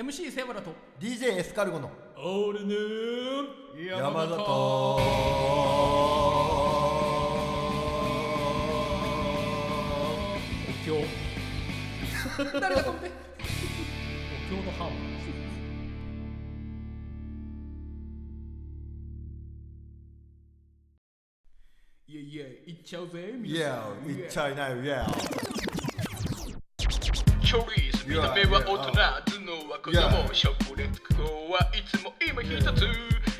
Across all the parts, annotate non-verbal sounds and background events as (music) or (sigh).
MC セブラと DJ エスカルゴのオールヌー山形お経。誰だこれお経のハーモニーいやいや行っちゃうぜイエーいっちゃいないイエーチョリーズ見た目は大人頭脳は子供食レポはいつも今一つ。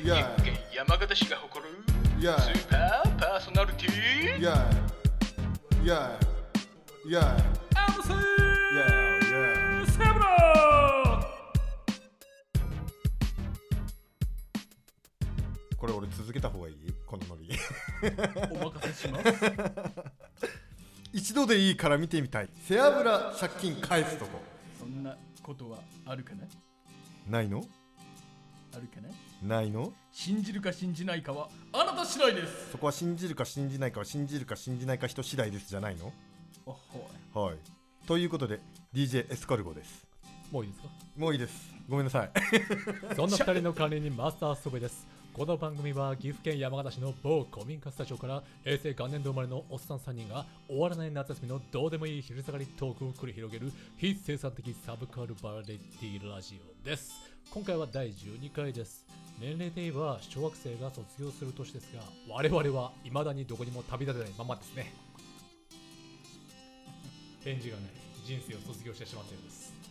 岐 Yeah. 阜県山形市が誇る Yeah. スーパーパーソナリティ。ーイエーイエー MC イエーイエーセブラこれ俺続けた方がいい？このノリ。お任せします。(laughs) 一度でいいから見てみたい。背脂借金返すとこことはあるかなないの？あるかなないの？信じるか信じないかはあなた次第です。そこは信じるか信じないかは信じるか信じないか人次第ですじゃないの？おほはい。ということで DJ エスカルゴです。もういいですか？もういいです。ごめんなさい。(laughs) そんな2人の管理人マスターソベです。この番組は岐阜県山形市の某古民家スタジオから平成元年度生まれのおっさん3人が終わらない夏休みのどうでもいい昼下がりトークを繰り広げる非生産的サブカルバラエティラジオです。今回は第12回です。年齢で言えば小学生が卒業する年ですが我々は未だにどこにも旅立てないままですね。返事がない人生を卒業してしまったようです。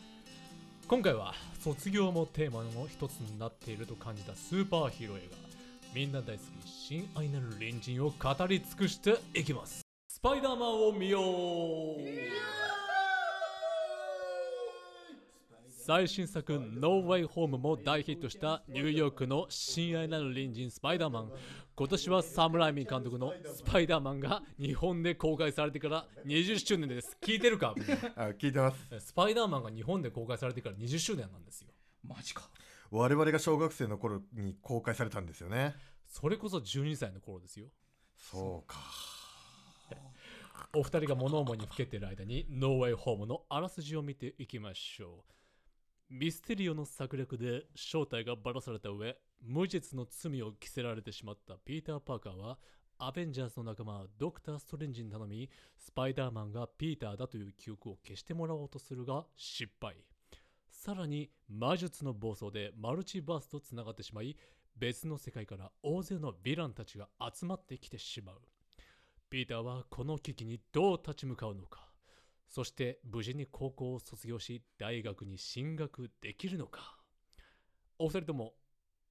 今回は卒業もテーマの一つになっていると感じたスーパーヒーロー映画みんな大好き親愛なる隣人を語り尽くしていきます。スパイダーマンを見よう。最新作「ノー・ウェイ・ホーム」も大ヒットしたニューヨークの親愛なる隣人スパイダーマン。今年はサムライミ監督のスパイダーマンが日本で公開されてから20周年です聞いてるか？(laughs) あ聞いてますスパイダーマンが日本で公開されてから20周年なんですよ。マジか我々が小学生の頃に公開されたんですよねそれこそ12歳の頃ですよ。そうかお二人が物思いにふけている間に、ノーウェイホームのあらすじを見ていきましょう。ミステリオの策略で正体がばらされた上、無実の罪を着せられてしまったピーター・パーカーは、アベンジャーズの仲間ドクター・ストレンジに頼み、スパイダーマンがピーターだという記憶を消してもらおうとするが失敗。さらに魔術の暴走でマルチバースとつながってしまい別の世界から大勢のヴィランたちが集まってきてしまうピーターはこの危機にどう立ち向かうのかそして無事に高校を卒業し大学に進学できるのか。お二人とも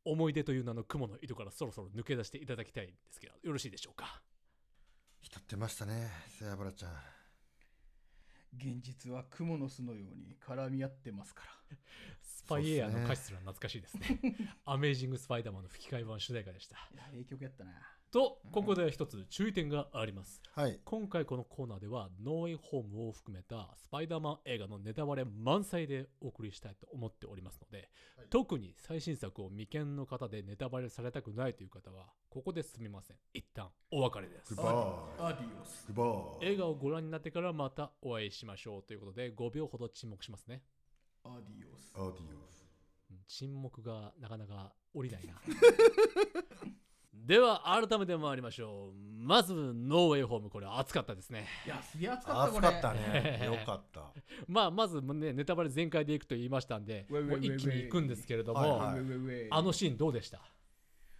思い出という名の雲の糸からそろそろ抜け出していただきたいんですけどよろしいでしょうか？浸ってましたね背脂ちゃん。現実は蜘蛛の巣のように絡み合ってますから。スパイエアの歌詞すら懐かしいですね。アメージングスパイダーマンの吹き替え版主題歌でした。いやええ曲やったなとここで一つ注意点がありますはい今回このコーナーではノーウェイホームを含めたスパイダーマン映画のネタバレ満載でお送りしたいと思っておりますので、特に最新作を未見の方でネタバレされたくないという方はここですみません一旦お別れですグッバアディオスイグッバイ映画をご覧になってからまたお会いしましょうということで5秒ほど沈黙しますねアディオスアディオスうん沈黙がなかなか降りないな。(laughs) では改めて参りましょう。まずノーウェイホームこれ熱かったですね。いやすげえ熱かったこれ暑かったね。よかった。(laughs) まあまずねネタバレ全開でいくと言いましたんで一気にいくんですけれども、あのシーンどうでした？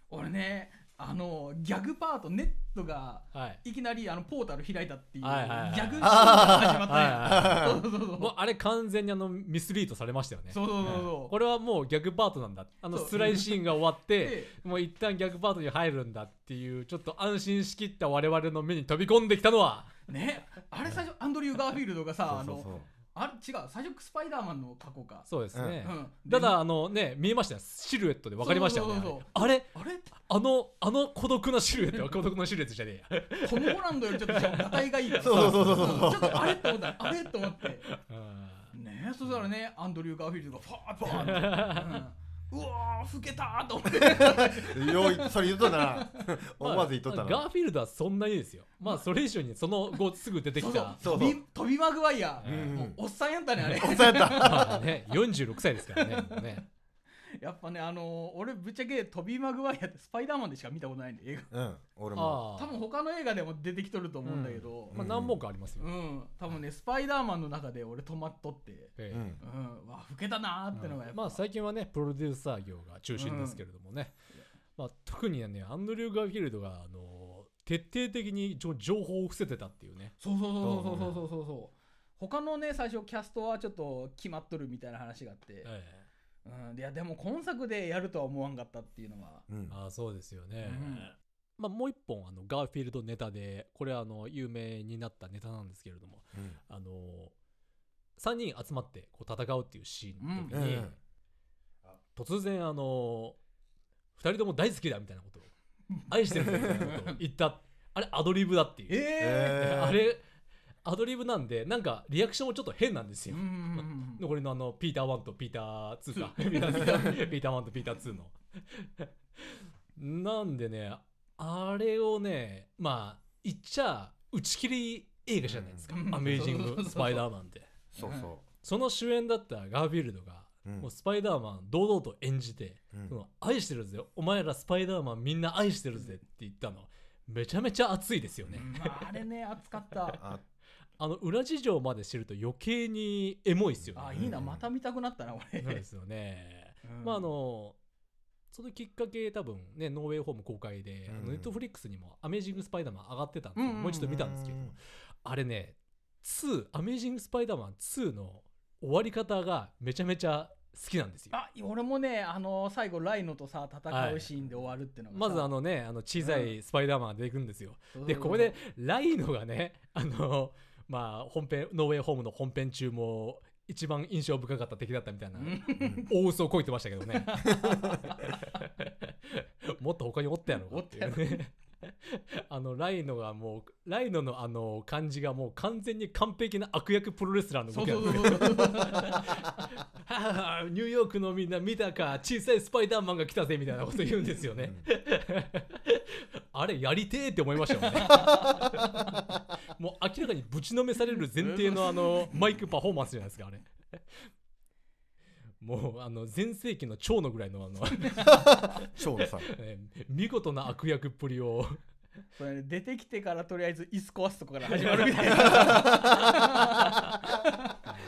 俺ねあのギャグパートネットがはい。いきなりあのポータル開いたっていうギャグシーンが始まったはいねそうそうそうそう。もうあれ完全にあのミスリードされましたよね。そうそうそうそう。これはもうギャグパートなんだ。あのスライドシーンが終わって (laughs) でもう一旦ギャグパートに入るんだっていうちょっと安心しきった我々の目に飛び込んできたのは。ね。あれ最初アンドリュー・ガーフィールドがさあのあれ違う。最初スパイダーマンの過去か。そうですね、うん。ただあのね見えましたよ。シルエットで分かりましたよね。そうそうそうそう。あれあれ？あのあの孤独なシルエットは (laughs) 孤独なシルエットじゃねえや。トム・ホランドよりちょっとガタイがいいからさ (laughs) そうそうそうそうそう。んちょっとあれ？って思った。あれ？って思って。(laughs) うん。ねそしたらねアンドリュー・ガーフィールドがファーッファーッって、うわー老けたーと思って。よいそれ言うとな。思わず言っとったまあなガーフィールドはそんなにですよ。まあそれ以上にその後すぐ出てきた。そうトビートビー・マグワイヤうん。もうおっさんやったねあれ。おっさんやった。まあね46歳ですからねね (laughs) やっぱねあのー俺ぶっちゃけ飛びマグワイヤってスパイダーマンでしか見たことないんで映画。うん俺も。多分他の映画でも出てきとると思うんだけど。まあ何本かありますよ、うん、多分ねスパイダーマンの中で俺止まっとって。ええ。うん。うん。わ老けたなーってのがやっぱ、まあ最近はねプロデューサー業が中心ですけれどもね、まあ、特にねアンドリュー・ガーフィールドがあの徹底的に情情報を伏せてたっていうね。そうそうそうそうそうそうそうそう他のね最初キャストはちょっと決まっとるみたいな話があって、えうん、いやでも今作でやるとは思わんかったっていうのは。うん。えああそうですよね、うん。まあ、もう一本あのガーフィールドネタでこれはあの有名になったネタなんですけれどもうん。あの3人集まってこう戦うっていうシーンの時に、うん。うん。突然あの2人とも大好きだみたいなことを愛してるみたいなことを言った。あれアドリブだっていう、ええー。あれアドリブなんでなんかリアクションもちょっと変なんですよ、うんうんうん残りのあのピーター1とピーター2かピーターピーターピーター1とピーター2の。なんでねあれをねまあ言っちゃ打ち切り映画じゃないですか、うん。アメージング・スパイダーマンって。そうそその主演だったガーフィールドが、ううんもうスパイダーマン堂々と演じて、うん。その愛してるぜお前らスパイダーマンみんな愛してるぜって言ったの。めちゃめちゃ熱いですよね、まあ、あれね熱かったああの裏事情まで知ると余計にエモいですよね。あいいなまた見たくなったな俺。そうですよね。うん。まああのそのきっかけ多分ねノーウェイホーム公開で、うん。ネットフリックスにも「アメージング・スパイダーマン」上がってたんでもう一度見たんですけど、あれね2アメージング・スパイダーマン2の終わり方がめちゃめちゃ好きなんですよ。あ俺もねあの最後ライノとさ戦うシーンで終わるってのがさ。まずあのねあの小さいスパイダーマンが出てくるんですよ、でここでライノがねあのまあ本編ノーウェイホームの本編中も一番印象深かった敵だったみたいな。うん。大嘘をこいてましたけどね。もっと他におったやろおっていうね。あのライノがもうライノのあの感じがもう完全に完璧な悪役プロレスラーのそ動きなん (laughs) ニューヨークのみんな見たか小さいスパイダーマンが来たぜみたいなこと言うんですよね、あれやりてーって思いましたよね。もう明らかにぶちのめされる前提のあのマイクパフォーマンスじゃないですかあれ。もうあの全盛期の蝶のぐらいのあの、ショーンさん。(laughs) えー見事な悪役っぷりを。それね出てきてからとりあえず椅子壊すとこから始まるみたいな。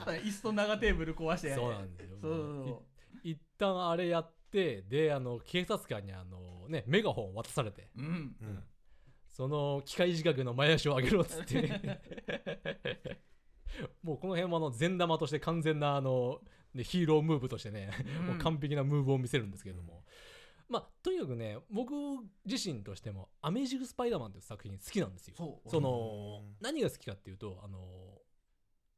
(laughs) 椅子と長テーブル壊して。そうなんですよ。そうそうそう。い一旦あれやってであの警察官にあのねメガホン渡されて。うん。うん。その機械仕掛けの前足を上げろっつって。ね (laughs) もうこの辺もあの善玉として完全なあの、ね、ヒーロームーブとしてね、もう完璧なムーブを見せるんですけれども、まあとにかくね僕自身としても「アメージング・スパイダーマン」という作品好きなんですよ。その何が好きかっていうとあの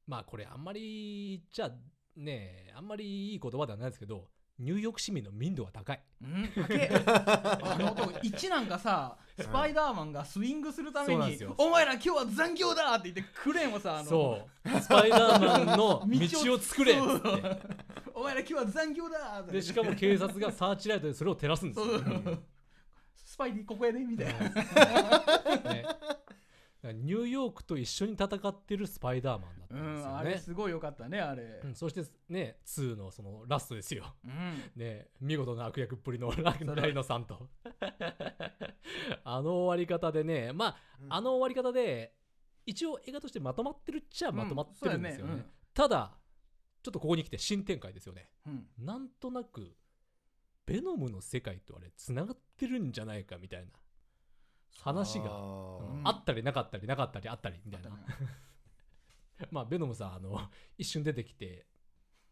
まあこれあんまり言っちゃねあんまりいい言葉ではないですけどニューヨーク市民の民度が高い。うん (laughs) あの男1なんかさスパイダーマンがスイングするためにそうなんですよ「お前ら今日は残業だ!」って言ってクレーンをさあのそう。スパイダーマンの道を作れ。っつって。お前ら今日は残業だって。でしかも警察がサーチライトでそれを照らすんですよ。スパイディここやでみたいな。(laughs) ね、ニューヨークと一緒に戦ってるスパイダーマンだったうんんですよあれね。すごいよかったねあれうんそしてね2のそのラストですよ。うんね見事な悪役っぷりのラライノさんと。(laughs) あの終わり方でねまああの終わり方で一応映画としてまとまってるっちゃまとまってるんですよね。うんそうやただちょっとここに来て新展開ですよね。うんなんとなくベノムの世界とあれつながってるんじゃないかみたいな話があー。うん。あったりなかったりなかったりあったりみたいな、(laughs) まあベノムさんあの一瞬出てきて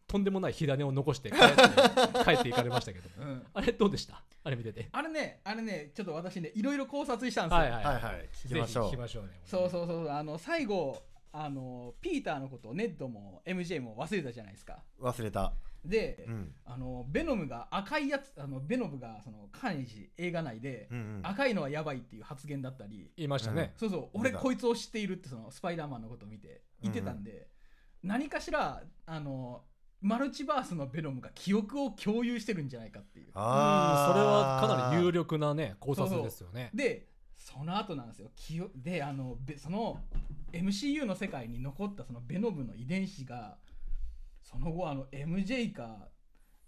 とんでもない火種を残して帰って帰っていかれましたけど。(laughs) うん。あれどうでした？あれ見てて。あれねあれねちょっと私ねいろいろ考察したんですよ、はいはいはいはい。聞きましょ聞きましょうね。そうそうそうあの最後あのピーターのことをネッドも MJ も忘れたじゃないですか。忘れたで、うん。あのベノムが赤いやつあのベノムがそのカーネージ映画内で、うんうん。赤いのはやばいっていう発言だったり。言いましたね、そうそう。俺こいつを知っているってそのスパイダーマンのことを見て言ってたんで、何かしらあのマルチバースのベノムが記憶を共有してるんじゃないかっていう。うんそれはかなり有力なね考察ですよね。でその後なんですよ。記憶であのべその MCU の世界に残ったそのベノムの遺伝子がその後あの MJ か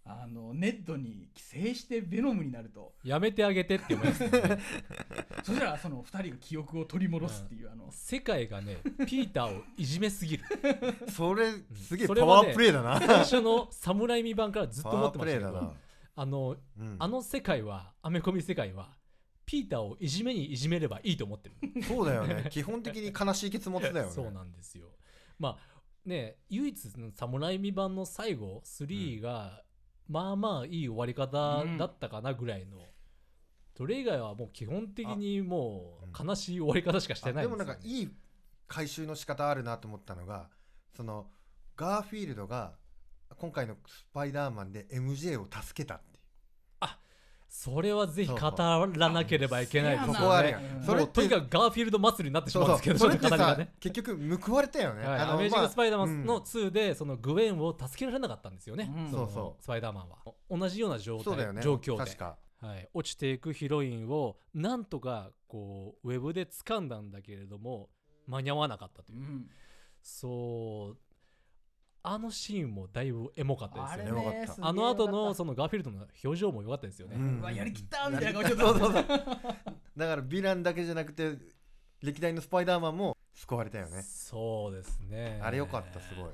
あのネットに寄生してベノムになると。やめてあげてって思いますよね。(laughs) そしたらその2人が記憶を取り戻すっていう、あの。世界がねピーターをいじめすぎる。(laughs) それすげえパワープレイだな。最初の侍未版からずっと思ってましたけどあのうん。あの世界はアメコミ世界はピーターをいじめにいじめればいいと思ってる。そうだよね。基本的に悲しい結末だよね。(laughs) そうなんですよ。まあね唯一の侍未版の最後3が、まあまあいい終わり方だったかなぐらいの、それ以外はもう基本的にもう悲しい終わり方しかしてないあでもなんよかいい回収の仕方あるなと思ったのがそのガーフィールドが今回のスパイダーマンで MJ を助けたっそれはぜひ語らなければいけないですそこはあるようん。それってもうとにかくガーフィールド祭りになってしまそううんですけどそうそれってさちょっと語りがね。結局報われたよね、はい、あのアメージング・スパイダーマまあンの2で、そのグウェンを助けられなかったんですよね、うん。そうそう。スパイダーマンは。同じような状態ね。状況で。はい、落ちていくヒロインをなんとかこうウェブで掴んだんだけれども間に合わなかったという、うん。そうあのシーンもだいぶエモかったですよね。よかった。ねあの後のそのガーフィールドの表情も良かったですよね、うん。うわやりきったみたいな顔してたそうそうそうだからヴィランだけじゃなくて歴代のスパイダーマンも救われたよね。そうですね。あれよかったすごい。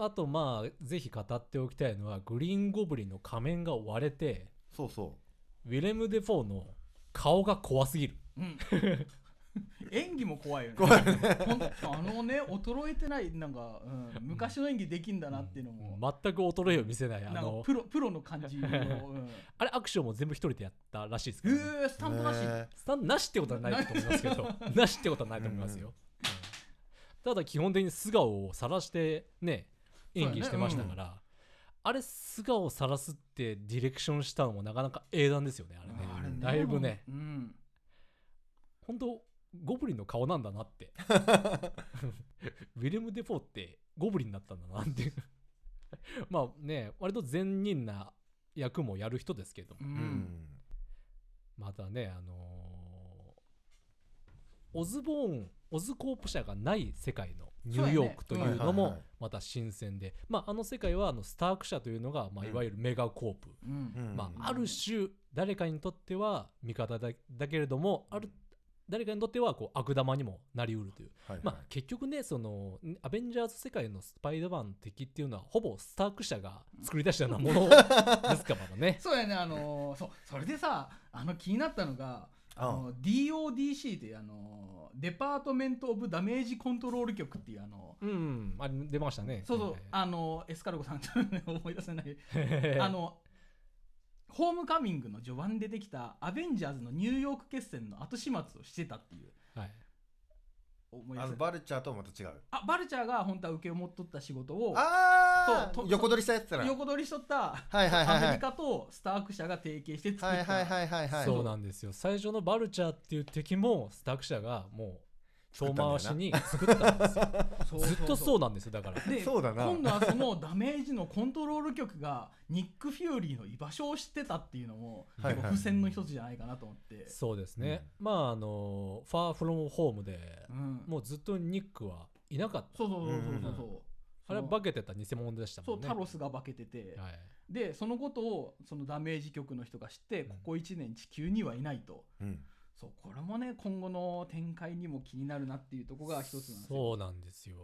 あとまあぜひ語っておきたいのはグリーンゴブリンの仮面が割れてそうそウィレム・デ・フォーの顔が怖すぎる。うん (laughs) 演技も怖いよね。あのね衰えてないなんか、うん、昔の演技できんだなっていうのも、全く衰えを見せないあの。プロプロの感じの、うん、(laughs) あれアクションも全部一人でやったらしいですえから、ね。ー、スタントなし、ねスタントなしってことはないと思いますけど。(laughs) なしってことはないと思いますよ、うん。ただ基本的に素顔を晒してね演技してましたから、あれ素顔を晒すってディレクションしたのもなかなか英断ですよねあれね。あれね。だいぶね。うん、本当ゴブリンの顔なんだなって。ウィレム・デ・フォーってゴブリンだったんだなって。いうまあね割と善人な役もやる人ですけどううん。んまたねあのーオズボーンオズコープ社がない世界のニューヨークというのそうやね。はいはいもはい。また新鮮で、まあ、あの世界はあのスターク社というのが、まあ、うん。いわゆるメガコープ、うん。うん。まあ、ある種誰かにとっては味方だだけれどもある誰かにとってはこう悪玉にもなりうるという、はいはい。まあ、結局ねそのんアベンジャーズ世界のスパイダーマンの敵っていうのはほぼスターク社が作り出したようなもの (laughs) ですからね。そうやねあのーそうそれでさあの気になったのがあの DODC というあのデパートメント・オブ・ダメージ・コントロール局っていうあのうんあれ出ましたね。そうそう、はいあのエスカルゴさんちょっと思い出せない。(laughs) あのホームカミングの序盤に出てきたアベンジャーズのニューヨーク決戦の後始末をしてたっていう。はい。あ思い出せないのバルチャーとはまた違う？あバルチャーが本当は受けを持っとった仕事をあそうとあ横取りしたやつだな。横取りしとったはいはいはいはい。アメリカとスターク社が提携して作った、はいはいはいはいはい。そうなんですよ。最初のバルチャーっていう敵もスターク社がもう遠回しに作ったんですよ。そ (laughs) うずっとそうなんですよだから。でそうだな。今度はそのダメージのコントロール局がニック・フューリーの居場所を知ってたっていうのもはいはい。結構付箋の一つじゃないかなと思って、そうですね、まああのファーフロムホームでうん。もうずっとニックはいなかった。そうそうそうそうそうそう、あれは化けてた偽物でしたそうもんね。タロスが化けてて、はい。でそのことをそのダメージ局の人が知ってここ1年地球にはいないと、うんそうこれもね今後の展開にも気になるなっていうところが一つなんですよ。そうなんですよ。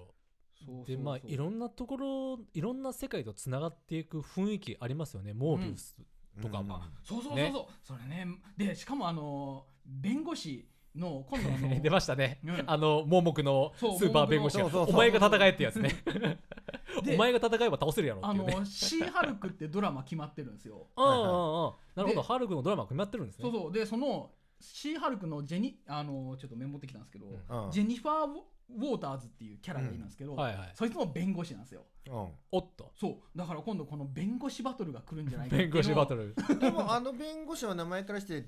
そうそうそう。でまあいろんなところいろんな世界とつながっていく雰囲気ありますよね。モービウスとかも、そうそうそうそう、ね。それね。でしかもあの弁護士の今度あの (laughs) 出ましたね、うん。あの盲目のスーパー弁護士がお前が戦えってやつね。(laughs) でお前が戦えば倒せるやろあっていうね。のシーハルクってドラマ決まってるんですよ。ああああああなるほでどハルクのドラマ決まってるんですね。そうそう。でそのシーハルクのジェニあのちょっとメモってきたんですけど、うん。ジェニファー・ウォーターズっていうキャラがいるんですけど、はいはい。そいつも弁護士なんですよ。うん。おっと。そう。だから今度この弁護士バトルが来るんじゃないかっていうのを弁護士バトル。でもあの弁護士は名前からして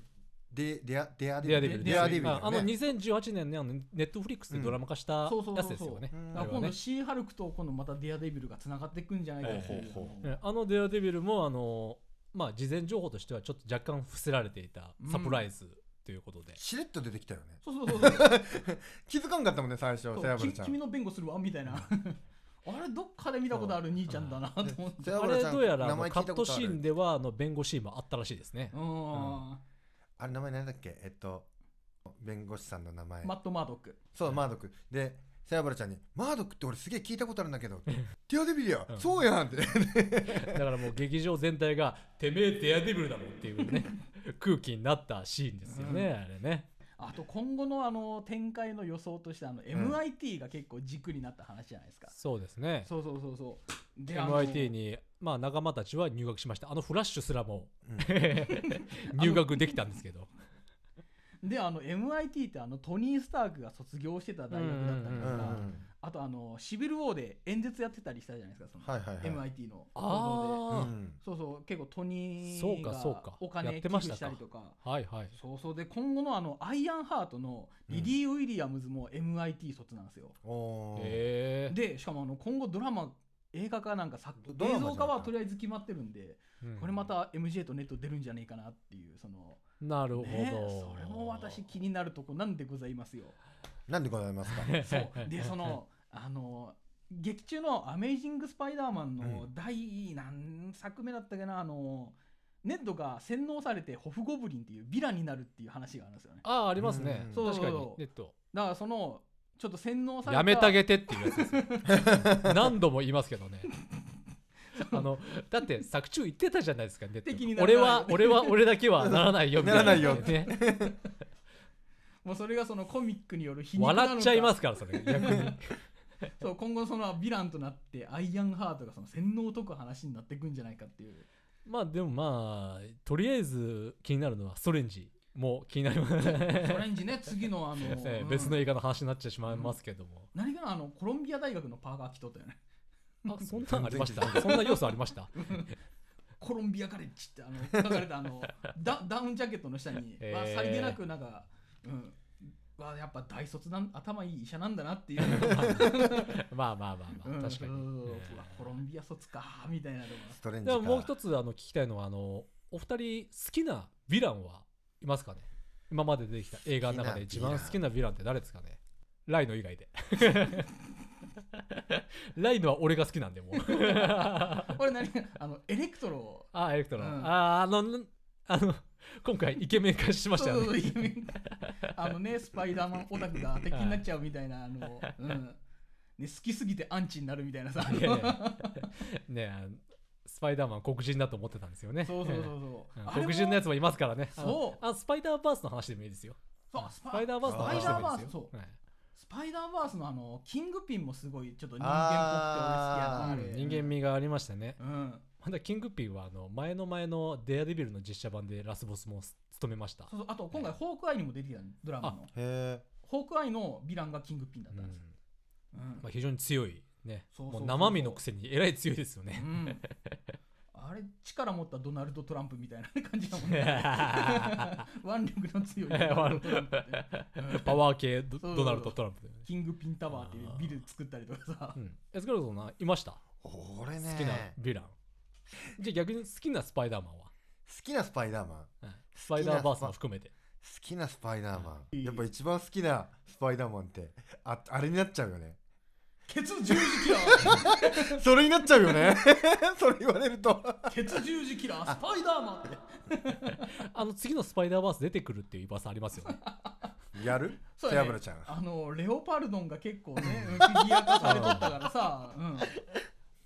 デデアデアデアデビルデアデビルああのね2018年にあのネットフリックスでドラマ化したそうそうそうそうやつですよね。うんだから今度あれはねシーハルクと今度またデアデビルがつながっていくんじゃないかっていうほうほうねあのデアデビルもあのまあ事前情報としてはちょっと若干伏せられていたサプライズということで、しれっと出てきたよね。そうそうそうそう。(laughs) 気づかんかったもんね最初そうセアブルちゃん。き君の弁護するわみたいな。(laughs) あれどっかで見たことある兄ちゃんだなと思って。あれどうやらカットシーンではあの弁護シーンもあったらしいですね。うん。あれ名前なんだっけ？えっと弁護士さんの名前。マット・マードック。そうマードック。でセアブルちゃんに「マードックって俺すげえ聞いたことあるんだけど」ディアデビルや、うん。そうやん」って。(laughs) だからもう劇場全体がてめえデアデビルだもんっていうね空気になったシーンですよね、あれね。あと今後のあの展開の予想としてあの MIT が結構軸になった話じゃないですか、そうですね。そうそうそうそう。で MIT にまあ仲間たちは入学しました。あのフラッシュすらもうん。(laughs) 入学できたんですけどであの MIT ってあのトニー・スタークが卒業してた大学だったりとか、うんうんあとあのシビル・ウォーで演説やってたりしたじゃないですかその、はいはいはい。MIT のあうあ、んそうそう結構トニそうーがかそうか。お金寄付てましたりとか。はいはい。そうそう。で今後のあのアイアンハートのリディ・ウィリアムズも MIT 卒なんですよ、おー。へえでしかもあの今後ドラマ映画化なんか作映像化はとりあえず決まってるんで、これまた MJ とネット出るんじゃねえかなっていうそのなるほど、ねそれも私気になるとこなんでございますよ。なんでございますか？(laughs) そう。(laughs) でそのあの劇中の「アメイジング・スパイダーマン」のう第何作目だったかな？あのネッドが洗脳されてホフゴブリンっていうヴィランになるっていう話があるんですよね。ああありますね。うん。そう。確かに。そう。ネットだからそのちょっと洗脳された。やめてあげてっていうやつですよ。(laughs) 何度も言いますけどねあのだって作中言ってたじゃないですかネ俺は俺は俺だけはならないよみたいな。ならないよ。ね。(laughs) もうそれがそのコミックによる皮肉なのか。笑っちゃいますからそれ。逆に。(laughs) そう今後そのヴィランとなってアイアンハートがその洗脳を解く話になっていくんじゃないかっていう。まあでもまあとりあえず気になるのはストレンジ。も気になります。オレンジね。次のあの、(laughs) 別の映画の話になっちゃしまいますけども、何かなあのコロンビア大学のパーカー着とったよねあそんなんありました？(laughs) そんな要素ありました？コロンビアカレッジってあの書かれたあの (laughs) ダダウンジャケットの下に、へー。まあ、さりげなくなんか、うん、わやっぱ大卒なん頭いい医者なんだなっていう。(laughs) まあまあまあまあ、うん。確かに、うん。コロンビア卒かみたいなのが。ストレンジか。でももう一つあの聞きたいのはあのお二人好きなヴィランはいますかね？今まで出てきた映画の中で一番好きなヴィランって誰ですかね？ライノ以外で (laughs) ライノは俺が好きなんでもう。(laughs) これ何？あのエレクトロ。あエレクトロ、うん。ああのあの今回イケメン化しましたよね。あのねスパイダーマンオタクが敵になっちゃうみたいなあの、うん。ね、好きすぎてアンチになるみたいなさ。ねスパイダーマン黒人だと思ってたんですよね。そうそうそうそう。黒人のやつもいますからね。そう。あスパイダーバースの話でもいいですよ。そうススパイダーバースの話でもいいですよスパイダーバースのあのキングピンもすごいちょっと人間っぽくて俺好きやなあー。あれ人間味がありましたね。うん。まだキングピンはあの前の前のデアデビルの実写版でラスボスも務めました。そうそうあと今回ホークアイにも出てきたのドラマの。へホークアイのヴィランがキングピンだっうんたんですよ、うん。まあ、非常に強いね。そうそうそうもう生身のくせにえらい強いですようね。(laughs) んあれ力持ったドナルド・トランプみたいな感じだもんね。(laughs) 腕力の強い (laughs) パワー系ドナルド・トランプ。キングピンタワーっていうビル作ったりとかさ。うん。エスカルドないました？俺ね。好きなヴィラン。じゃあ逆に好きなスパイダーマンは、好きなスパイダーマン。うん。スパイダーバースも含めて。好きなスパイダーマン。やっぱ一番好きなスパイダーマンってああれになっちゃうよねケツ十字キラー。それになっちゃうよね。(laughs) それ言われると。ケツ十字キラー。スパイダーマン。ってあの次のスパイダーバース出てくるっていう噂ありますよね。やる？そうやねちゃん。あのレオパルドンが結構ね (laughs) フィギュア化されとったからさ、うん。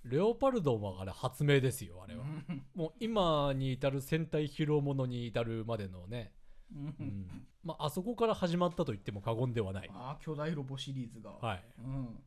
レオパルドンはあれ発明ですよ、あれは。うん。もう今に至る戦隊ヒーローものに至るまでのね、うん。うん。まあ、あそこから始まったと言っても過言ではない。ああ巨大ロボシリーズが、はい。うん、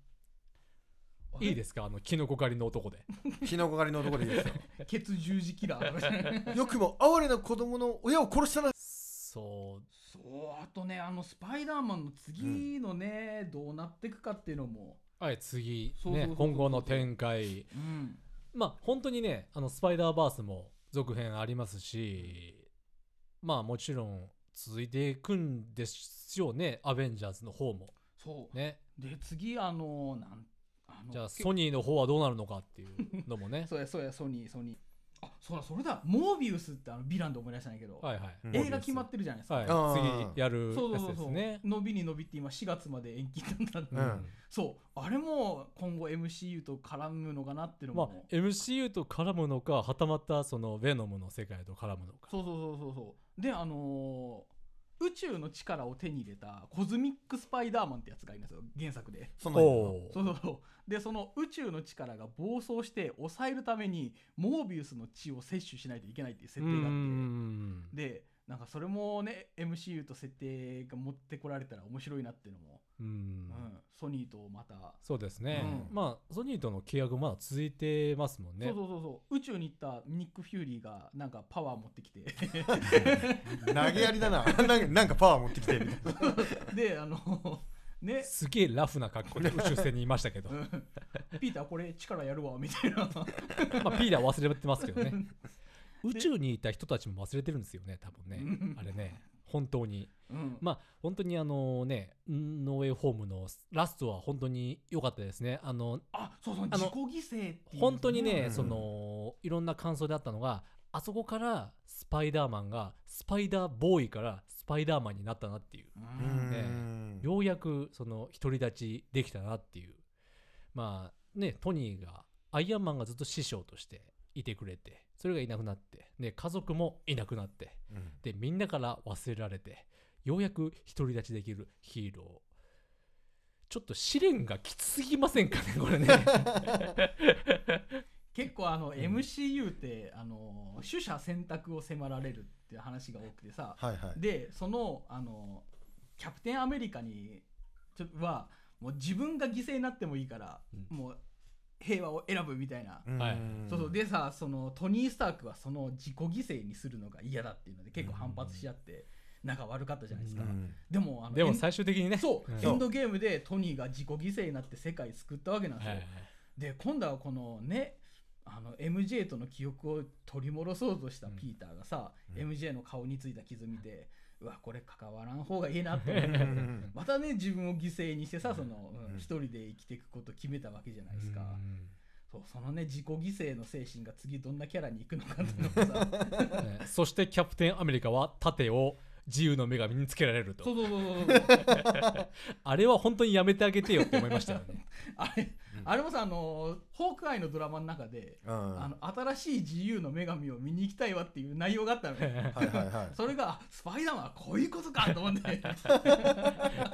いいですか？あの、キノコ狩りの男で。(laughs) キノコ狩りの男でいいですよ。(laughs) ケツ十字キラー。(laughs) よくも哀れな子供の親を殺したな。そう、そうあとねあのスパイダーマンの次のね、どうなっていくかっていうのも、はい、次、ね今後の展開。うん、まあ、本当にね、あの、スパイダーバースも続編ありますし、まあ、もちろん、続いていくんですよねアベンジャーズの方も。そう。ね。で次あのなんあのじゃあけソニーの方はどうなるのかっていうのもね。(laughs) そうやそうやソニーソニー。あそうだそれだ。モービウスってあのヴィランで思い出したんやけど、はいはい、うん。映画決まってるじゃないですか、はい。次やるやつそうそうそうそう、ですね伸びに伸びって今4月まで延期になったんで、うん。そう。あれも今後 MCU と絡むのかなっていうのまあも、MCU と絡むのかはたまたそのヴェノムの世界と絡むのか。そうそうそうそうそう。であのー宇宙の力を手に入れたコズミック・スパイダーマンってやつがいるんですよ原作で。そんなんやなおそうそうそう。でその宇宙の力が暴走して抑えるためにモービウスの血を摂取しないといけないっていう設定があって。ん。でなんかそれもね MCU と設定が持ってこられたら面白いなっていうのも、うん。うん、ソニーとまた、そうですね、うん。まあソニーとの契約まだ続いてますもんね。そうそうそう。そう宇宙に行ったニック・フューリーがなんかパワー持ってきて。投げやりだな。(laughs) なんかなんかパワー持ってきてみたいなであのね。すげえラフな格好で宇宙船にいましたけど。うん。ピーターこれ力やるわみたいな。(laughs) まあピーター忘れてますけどね。(laughs) 宇宙にいた人たちも忘れてるんですよね多分ね。うん。あれね本当に。うん。まあ本当にあのねノーウェイホームのラストは本当に良かったですね。あのあそうそう自己犠牲っていう本当にね、うん。そのいろんな感想であったのがあそこからスパイダーマンがスパイダーボーイからスパイダーマンになったなっていう。ねん。ようやくその独り立ちできたなっていう。まあねトニーがアイアンマンがずっと師匠としていてくれてそれがいなくなってで家族もいなくなってうん。でみんなから忘れられてようやく独り立ちできるヒーロー。ちょっと試練がきつすぎませんかねこれね。(laughs) 結構あのん。MCU ってあの取捨選択を迫られるっていう話が多くてさ。はいはい。でそのあのキャプテンアメリカにちょはもう自分が犠牲になってもいいから、うん。もう平和を選ぶみたいな、そうそう。でさそのトニー・スタークはその自己犠牲にするのが嫌だっていうので結構反発し合って仲悪かったじゃないですか、うん。でもあのでも最終的にね。そう、ん。エンドゲームでトニーが自己犠牲になって世界救ったわけなんですよ、はいはいで今度はこのねあの MJ との記憶を取り戻そうとしたピーターがさ、うん。MJ の顔についた傷見てうわこれ関わらん方がいいなって思ってうん。またね自分を犠牲にしてさその、うんうん。一人で生きていくこと決めたわけじゃないですか、うん。そうそのね自己犠牲の精神が次どんなキャラに行くのかっていうのがさ。ねそしてキャプテンアメリカは盾を自由の女神につけられると。そうそうそうそうそう。(laughs) あれは本当にやめてあげてよって思いましたよね。(laughs) あれあれもさあのホークアイのドラマの中で、うん。あの新しい自由の女神を見に行きたいわっていう内容があったのよはいはいはい。それがあスパイダーマンはこういうことかと思って。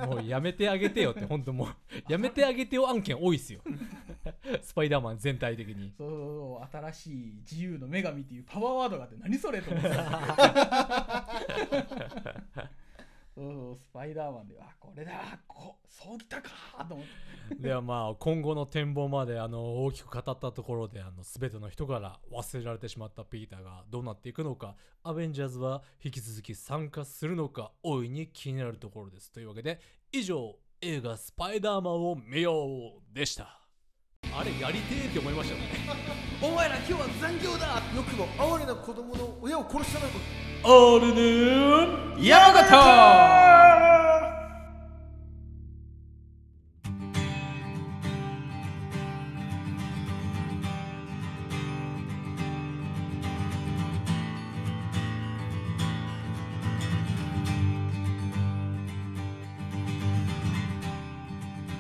もうやめてあげてよって本当もう。やめてあげてよ案件多いっすよ。スパイダーマン全体的に。そうそうそう新しい自由の女神っていうパワーワードがあって何それと思って。そ (laughs) うそうスパイダーマンであこれだこそうきたかと思って。ではまあ今後の展望まであの大きく語ったところであの全ての人から忘れられてしまったピーターがどうなっていくのかアベンジャーズは引き続き参加するのか大いに気になるところですというわけで以上映画「スパイダーマンを見よう」でした。あれやりてーって思いましたよね。お前ら今日は残業だ。よくも哀れな子供の親を殺したなんてオールヌーン山形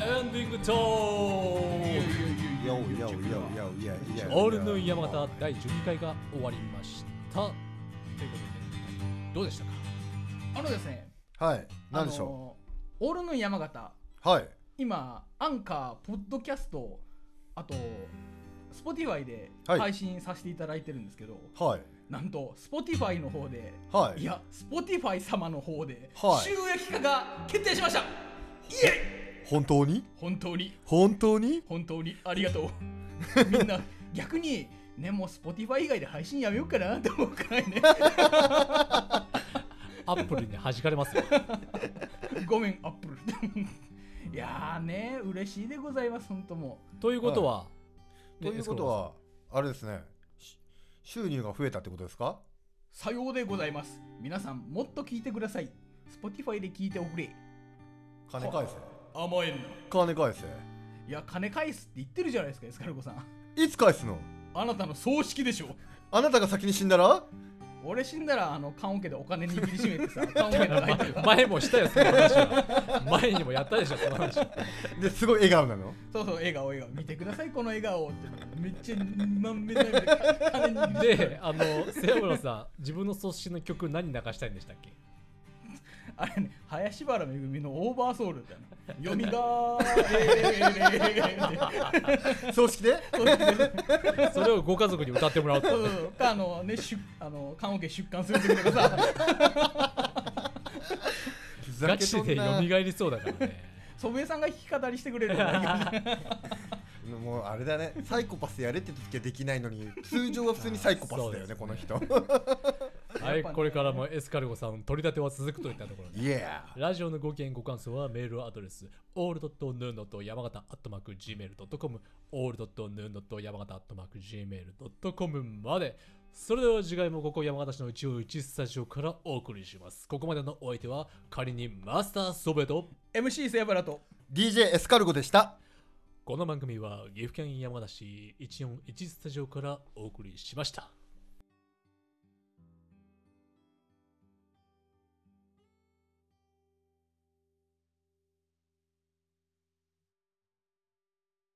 エンディングトークオールヌーン山形第12回が終わりましたということでどうでしたか？あのですねはい何でしょあのオールヌーン山形。うはい。今アンカーポッドキャストあと Spotify ではい。配信させていただいてるんですけど、はい。なんと Spotify の方ではい。いや Spotify 様の方ではい。収益化が決定しました。イエ本当に？イ本当に。本当に？本当にありがとう。みんな逆にねもう Spotify 以外で配信やめようかなって思うくらいね。(laughs) アップルに弾かれますよ。ごめんアップル。(laughs) いやーね嬉しいでございます本当も。ということは、ということはあれですね。し収入が増えたってことですか？さようでございます。皆さんもっと聞いてください。Spotify で聞いておくれ。金返せ。甘えんな。金返せ。いや金返すって言ってるじゃないですかエスカルゴさん。いつ返すの？あなたの葬式でしょ。あなたが先に死んだら？俺死んだらあの棺桶でお金握りしめてさ (laughs) 棺桶の中に。前もしたよ、その話は。前にもやったでしょ、その話。ですごい笑顔なの？そうそう笑顔笑顔。見てくださいこの笑顔。ってめっちゃ満面の笑みで金握りしめて。で、あの、瀬山さん、自分の葬式の曲何流したいんでしたっけ？あれね、林原めぐみのオーバーソウルってあの、よみがー。(laughs) 葬式で？それをご家族に歌ってもらうと。あのね、しゅあの棺桶出棺する時とかさ、ガチで蘇りそうだからね。祖父江さんが弾き語りしてくれるもうあれだね。サイコパスやれって時はできないのに通常は普通にサイコパスだよね。この人 (laughs) はい、これからもエスカルゴさん、取り立ては続くといったところで。イエーラジオのご意見ご感想はメールアドレス all.noon. 山形 .gmail.com all.noon. 山形 .gmail.com までそれでは次回もここ山形市の一応一スタジオからお送りしますここまでのお相手は仮にマスターソベト MC セアブラと DJ エスカルゴでしたこの番組は岐阜県山形市141スタジオからお送りしました